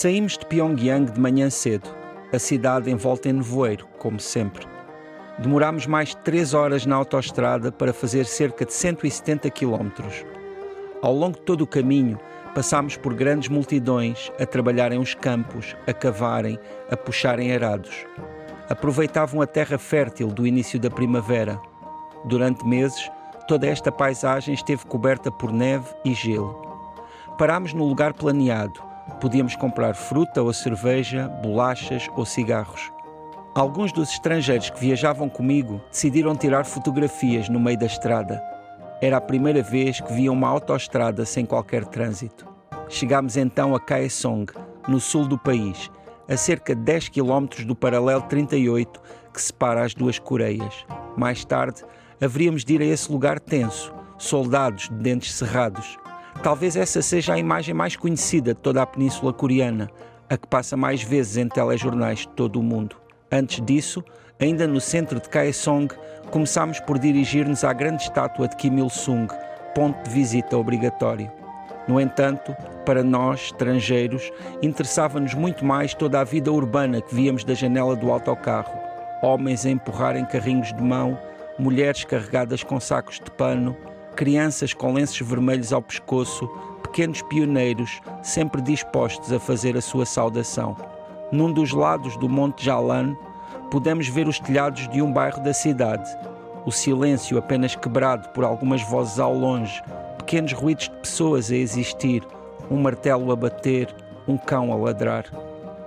Saímos de Pyongyang de manhã cedo, a cidade envolta em nevoeiro, como sempre. Demorámos mais de 3 horas na autoestrada para fazer cerca de 170 quilómetros. Ao longo de todo o caminho, passámos por grandes multidões a trabalharem os campos, a cavarem, a puxarem arados. Aproveitavam a terra fértil do início da primavera. Durante meses, toda esta paisagem esteve coberta por neve e gelo. Parámos no lugar planeado, Podíamos comprar fruta ou cerveja, bolachas ou cigarros. Alguns dos estrangeiros que viajavam comigo decidiram tirar fotografias no meio da estrada. Era a primeira vez que via uma autoestrada sem qualquer trânsito. Chegámos então a Kaesong, no sul do país, a cerca de 10 km do paralelo 38 que separa as duas Coreias. Mais tarde, haveríamos de ir a esse lugar tenso, soldados de dentes cerrados, Talvez essa seja a imagem mais conhecida de toda a Península Coreana, a que passa mais vezes em telejornais de todo o mundo. Antes disso, ainda no centro de Kaesong, começámos por dirigir-nos à grande estátua de Kim Il-sung, ponto de visita obrigatório. No entanto, para nós, estrangeiros, interessava-nos muito mais toda a vida urbana que víamos da janela do autocarro. Homens a empurrarem carrinhos de mão, mulheres carregadas com sacos de pano, crianças com lenços vermelhos ao pescoço, pequenos pioneiros, sempre dispostos a fazer a sua saudação. Num dos lados do Monte Jalan, pudemos ver os telhados de um bairro da cidade. O silêncio apenas quebrado por algumas vozes ao longe, pequenos ruídos de pessoas a existir, um martelo a bater, um cão a ladrar.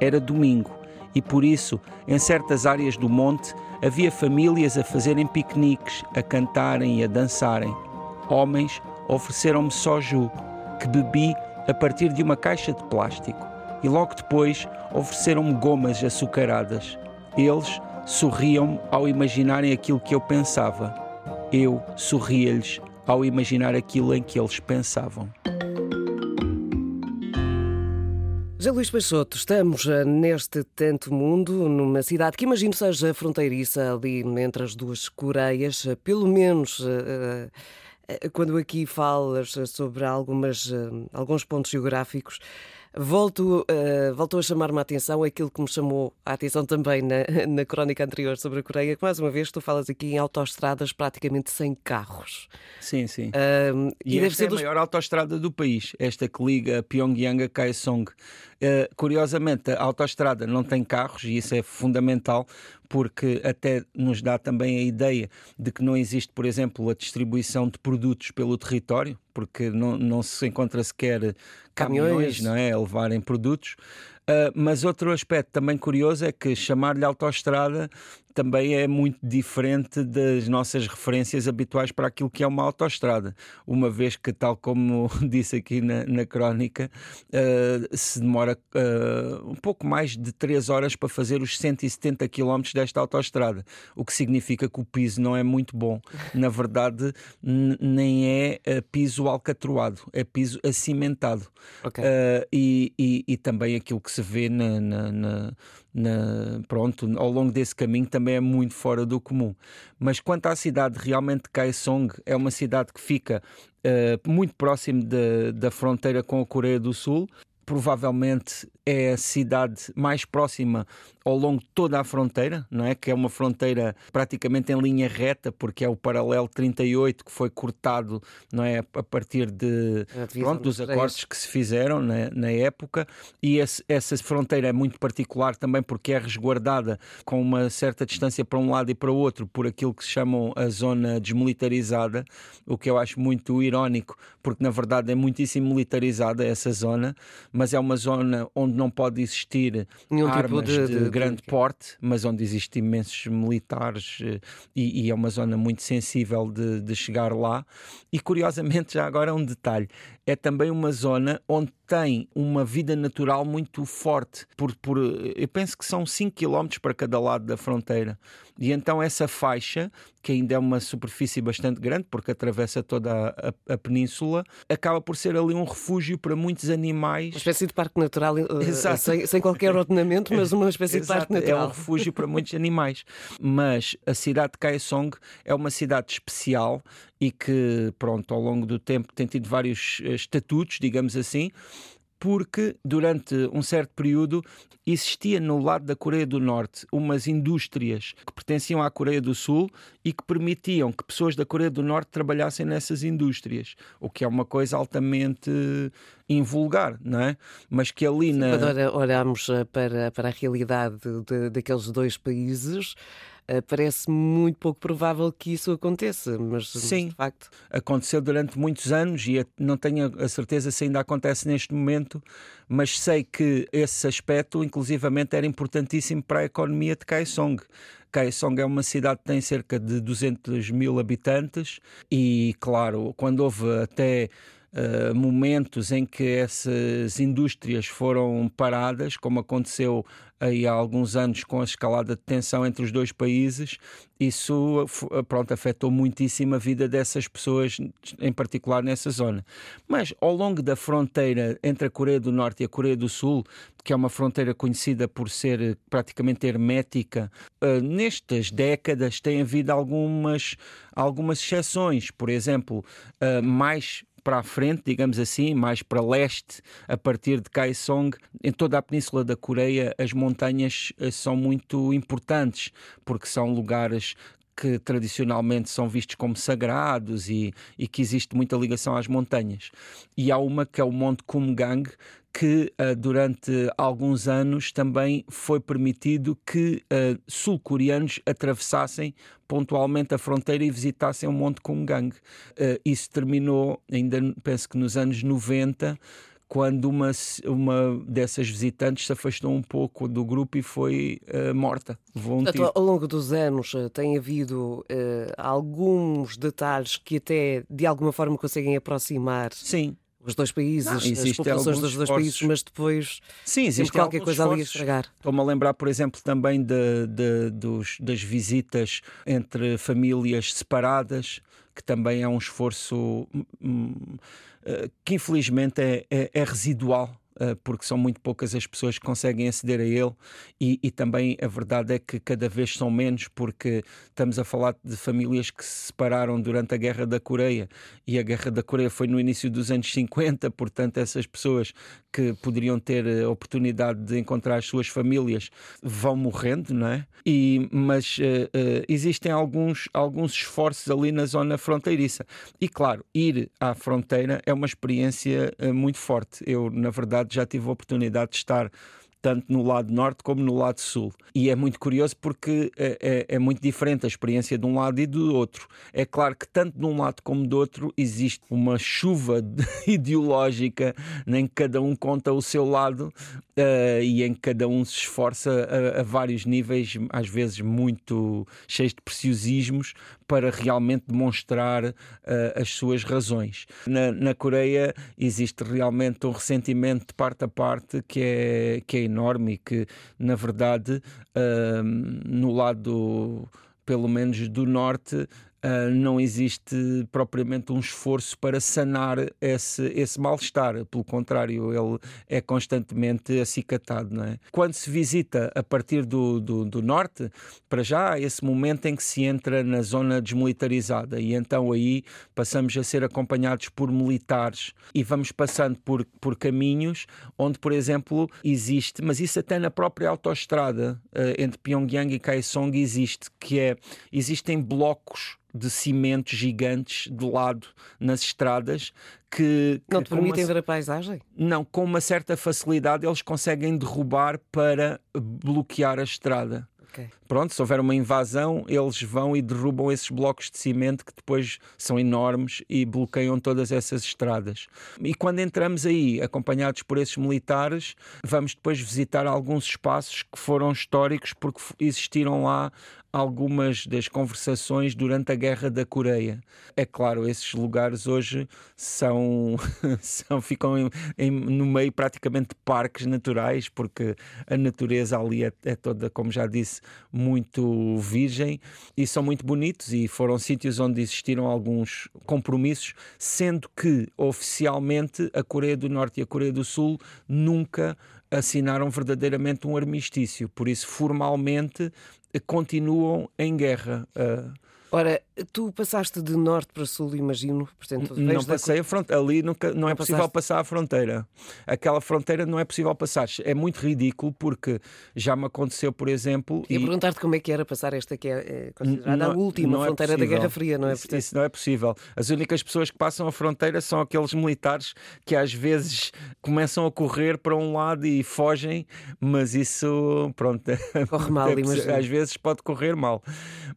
Era domingo e por isso, em certas áreas do monte, havia famílias a fazerem piqueniques, a cantarem e a dançarem homens ofereceram-me soju, que bebi a partir de uma caixa de plástico, e logo depois ofereceram-me gomas açucaradas. Eles sorriam-me ao imaginarem aquilo que eu pensava. Eu sorria-lhes ao imaginar aquilo em que eles pensavam. José Luís Peixoto, estamos eh, neste tanto mundo, numa cidade que imagino seja fronteiriça ali entre as duas Coreias, eh, pelo menos uh, quando aqui falas sobre algumas, eh, alguns pontos geográficos, volto, uh, voltou a chamar-me a atenção aquilo que me chamou a atenção também na, na crónica anterior sobre a Coreia, que mais uma vez tu falas aqui em autoestradas praticamente sem carros. Sim, sim. Uh, e, e deve ser é a dos... maior autoestrada do país, esta que liga Pyongyang a Kaesong. Uh, curiosamente, a autoestrada não tem carros e isso é fundamental porque até nos dá também a ideia de que não existe, por exemplo, a distribuição de produtos pelo território, porque não, não se encontra sequer caminhões, caminhões não é, a levarem produtos. Uh, mas outro aspecto também curioso é que chamar-lhe autoestrada também é muito diferente das nossas referências habituais para aquilo que é uma autoestrada. Uma vez que, tal como disse aqui na, na crónica, uh, se demora uh, um pouco mais de 3 horas para fazer os 170 km desta autoestrada, o que significa que o piso não é muito bom. Na verdade, nem é uh, piso alcatroado, é piso acimentado. Okay. E, e, e, também aquilo que se vê na, na, na pronto, ao longo desse caminho também é muito fora do comum. Mas quanto à cidade realmente de Kaesong, é uma cidade que fica uh, muito próximo de, da fronteira com a Coreia do Sul. Provavelmente é a cidade mais próxima ao longo de toda a fronteira, não é? Que é uma fronteira praticamente em linha reta, porque é o paralelo 38 que foi cortado, não é? A partir de pronto, dos acordos que se fizeram na, na época, e esse, essa fronteira é muito particular também porque é resguardada com uma certa distância para um lado e para o outro por aquilo que se chamam a zona desmilitarizada, o que eu acho muito irónico, porque na verdade é muitíssimo militarizada essa zona, mas é uma zona onde não pode existir Nenhum tipo armas tipo de, de grande porte, mas onde existem imensos militares eh, e, e, é uma zona muito sensível de, de chegar lá. E curiosamente, já agora um detalhe: é também uma zona onde tem uma vida natural muito forte. Por, por, eu penso que são 5 km para cada lado da fronteira. E então essa faixa, que ainda é uma superfície bastante grande, porque atravessa toda a, a, a península, acaba por ser ali um refúgio para muitos animais. Uma espécie de parque natural, uh, sem, sem, qualquer ordenamento, mas uma espécie de parque natural. É um refúgio para muitos animais. Mas a cidade de Kaesong é uma cidade especial e que, pronto, ao longo do tempo tem tido vários eh, estatutos, digamos assim, porque durante um certo período existia no lado da Coreia do Norte umas indústrias que pertenciam à Coreia do Sul e que permitiam que pessoas da Coreia do Norte trabalhassem nessas indústrias, o que é uma coisa altamente invulgar, não é? Mas que ali na. Quando olhamos eh, para, para a realidade de, daqueles dois países, parece muito pouco provável que isso aconteça, mas, Sim, de facto. Aconteceu durante muitos anos e não tenho a certeza se ainda acontece neste momento, mas sei que esse aspecto, inclusivamente, era importantíssimo para a economia de Kaesong. Kaesong é uma cidade que tem cerca de 200 mil habitantes e, claro, quando houve até uh, momentos em que essas indústrias foram paradas, como aconteceu aí há alguns anos com a escalada de tensão entre os dois países, isso pronto, afetou muitíssimo a vida dessas pessoas, em particular nessa zona. Mas ao longo da fronteira entre a Coreia do Norte e a Coreia do Sul, que é uma fronteira conhecida por ser praticamente hermética, nestas décadas tem havido algumas, algumas exceções. Por exemplo, mais para a frente, digamos assim, mais para leste, a partir de Kaesong, em toda a península da Coreia, as montanhas eh, são muito importantes, porque são lugares que tradicionalmente são vistos como sagrados e, e, que existe muita ligação às montanhas. E há uma que é o Monte Kumgang, que uh, durante alguns anos também foi permitido que uh, sul-coreanos atravessassem pontualmente a fronteira e visitassem o Monte Kumgang. Uh, isso terminou, ainda penso que nos anos 90, quando uma, uma dessas visitantes se afastou um pouco do grupo e foi uh, morta. Um Portanto, ao longo dos anos tem havido uh, alguns detalhes que até de alguma forma conseguem aproximar Sim os dois países, não, as populações dos dois países, mas depois Sim, existe qualquer coisa esforços. ali a estragar. Estou-me a lembrar, por exemplo, também de, de, dos, das visitas entre famílias separadas, que também é um esforço hum, hum eh, que infelizmente é, é, é residual porque são muito poucas as pessoas que conseguem aceder a ele e, e, também a verdade é que cada vez são menos porque estamos a falar de famílias que se separaram durante a Guerra da Coreia e a Guerra da Coreia foi no início dos anos 50, portanto essas pessoas que poderiam ter a oportunidade de encontrar as suas famílias vão morrendo, não é? E, mas uh, uh, existem alguns, alguns esforços ali na zona fronteiriça e claro, ir à fronteira é uma experiência uh, muito forte. Eu, na verdade, já tive a oportunidade de estar tanto no lado norte como no lado sul. E é muito curioso porque é, é, é, muito diferente a experiência de um lado e do outro. É claro que tanto de um lado como do outro existe uma chuva ideológica em que cada um conta o seu lado uh, e em que cada um se esforça a, a vários níveis, às vezes muito cheios de preciosismos, para realmente demonstrar uh, as suas razões. Na, na, Coreia existe realmente um ressentimento de parte a parte que é, que é enorme e que, na verdade, uh, no lado pelo menos do norte, Uh, não existe propriamente um esforço para sanar esse, esse mal-estar. Pelo contrário, ele é constantemente acicatado. Não é? Quando se visita a partir do, do, do, norte, para já há esse momento em que se entra na zona desmilitarizada e então aí passamos a ser acompanhados por militares e vamos passando por, por caminhos onde, por exemplo, existe, mas isso até na própria autoestrada uh, entre Pyongyang e Kaesong existe, que é, existem blocos de cimento gigantes de lado nas estradas que, que não te permitem uma, ver a paisagem? Não, com uma certa facilidade eles conseguem derrubar para bloquear a estrada. Okay. Pronto, se houver uma invasão, eles vão e derrubam esses blocos de cimento que depois são enormes e bloqueiam todas essas estradas. E quando entramos aí, acompanhados por esses militares, vamos depois visitar alguns espaços que foram históricos porque existiram lá algumas das conversações durante a Guerra da Coreia. É claro, esses lugares hoje são, são ficam em, em, no meio praticamente de parques naturais, porque a natureza ali é, é, toda, como já disse, muito virgem e são muito bonitos e foram sítios onde existiram alguns compromissos, sendo que oficialmente a Coreia do Norte e a Coreia do Sul nunca assinaram verdadeiramente um armistício, por isso formalmente continuam em guerra. Ora, Tu passaste de norte para sul, imagino. Portanto, não passei da... a fronteira. Ali nunca, não, não é possível passaste... passar a fronteira. Aquela fronteira não é possível passar. É muito ridículo porque já me aconteceu, por exemplo. E, e... perguntar-te como é que era passar esta que é, é considerada não, a última é fronteira é da Guerra Fria, não é? Isso, isso, não é possível. As únicas pessoas que passam a fronteira são aqueles militares que às vezes começam a correr para um lado e fogem, mas isso, pronto. Corre mal, é, Às vezes pode correr mal.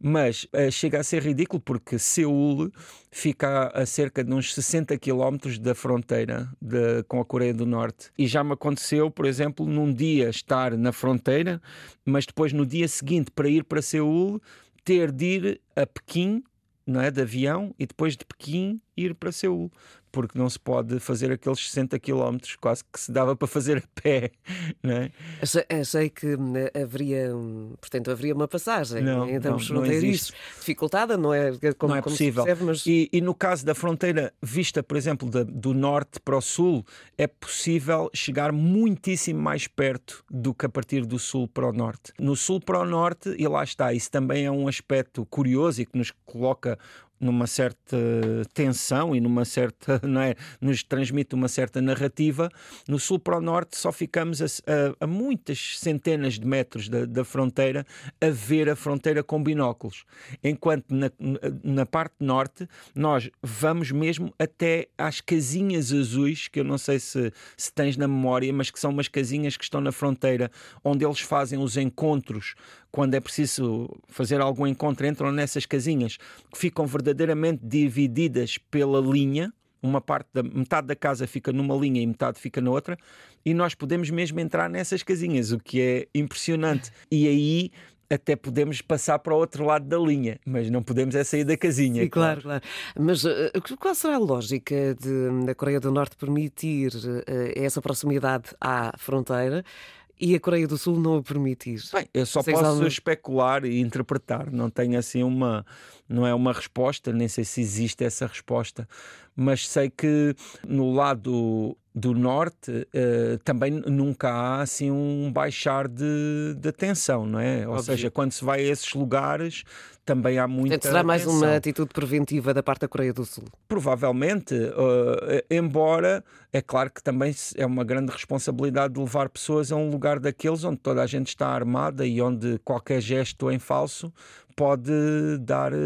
Mas uh, chega a ser ridículo porque Seul fica a cerca de uns 60 quilómetros da fronteira de, com a Coreia do Norte. E já me aconteceu, por exemplo, num dia estar na fronteira, mas depois no dia seguinte, para ir para Seul, ter de ir a Pequim, não é, de avião, e depois de Pequim ir para Seul porque não se pode fazer aqueles 60 km, quase que se dava para fazer a pé. Não é? achei, achei que né, haveria, portanto, haveria uma passagem não, entre os fronteiriços dificultada, não é? Como, não é possível. Percebe, mas... e, e, no caso da fronteira vista, por exemplo, do norte para o sul, é possível chegar muitíssimo mais perto do que a partir do sul para o norte. No sul para o norte, e lá está, isso também é um aspecto curioso e que nos coloca numa certa tensão e numa certa, não é, nos transmite uma certa narrativa. No sul para o norte só ficamos a, a, a muitas centenas de metros da, da, fronteira a ver a fronteira com binóculos, enquanto na, na parte norte nós vamos mesmo até às casinhas azuis, que eu não sei se, se tens na memória, mas que são umas casinhas que estão na fronteira, onde eles fazem os encontros quando é preciso fazer algum encontro, entram nessas casinhas que ficam verdadeiramente divididas pela linha. Uma parte da metade da casa fica numa linha e metade fica noutra, e nós podemos mesmo entrar nessas casinhas, o que é impressionante. E aí até podemos passar para o outro lado da linha, mas não podemos é sair da casinha. Sim, claro, claro. Mas uh, qual será a lógica de, da Coreia do Norte permitir uh, essa proximidade à fronteira? E a Coreia do Sul não o permite isso? Bem, eu só posso especular e interpretar, não tenho assim uma, não é uma resposta, nem sei se existe essa resposta, mas sei que no lado do norte uh, também nunca há assim um baixar de, de atenção, não é? Ou Óbvio. seja, quando se vai a esses lugares também há muita Portanto, será mais atenção. uma atitude preventiva da parte da Coreia do Sul? Provavelmente, uh, embora é claro que também é uma grande responsabilidade de levar pessoas a um lugar daqueles onde toda a gente está armada e onde qualquer gesto em falso pode dar uh,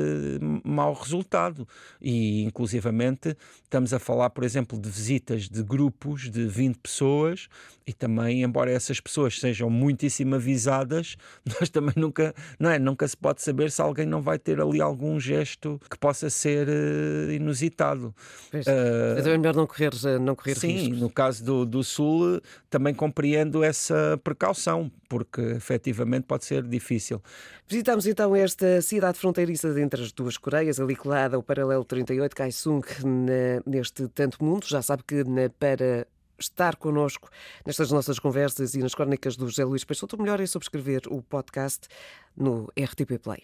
mau resultado. E, inclusivamente, estamos a falar, por exemplo, de visitas de grupos de 20 pessoas e também, embora essas pessoas sejam muitíssimo avisadas, nós também nunca, não é? Nunca se pode saber se alguém não vai ter ali algum gesto que possa ser uh, inusitado. Pois, uh, é melhor não correr, não correr sim, riscos. no caso do, do Sul, também compreendo essa precaução, porque efetivamente pode ser difícil. Visitamos então esta cidade fronteiriça entre as duas Coreias, ali colada ao paralelo 38, Kaesung, neste tanto mundo. Já sabe que para estar connosco nestas nossas conversas e nas crónicas do José Luís Peixoto, melhor é subscrever o podcast no RTP Play.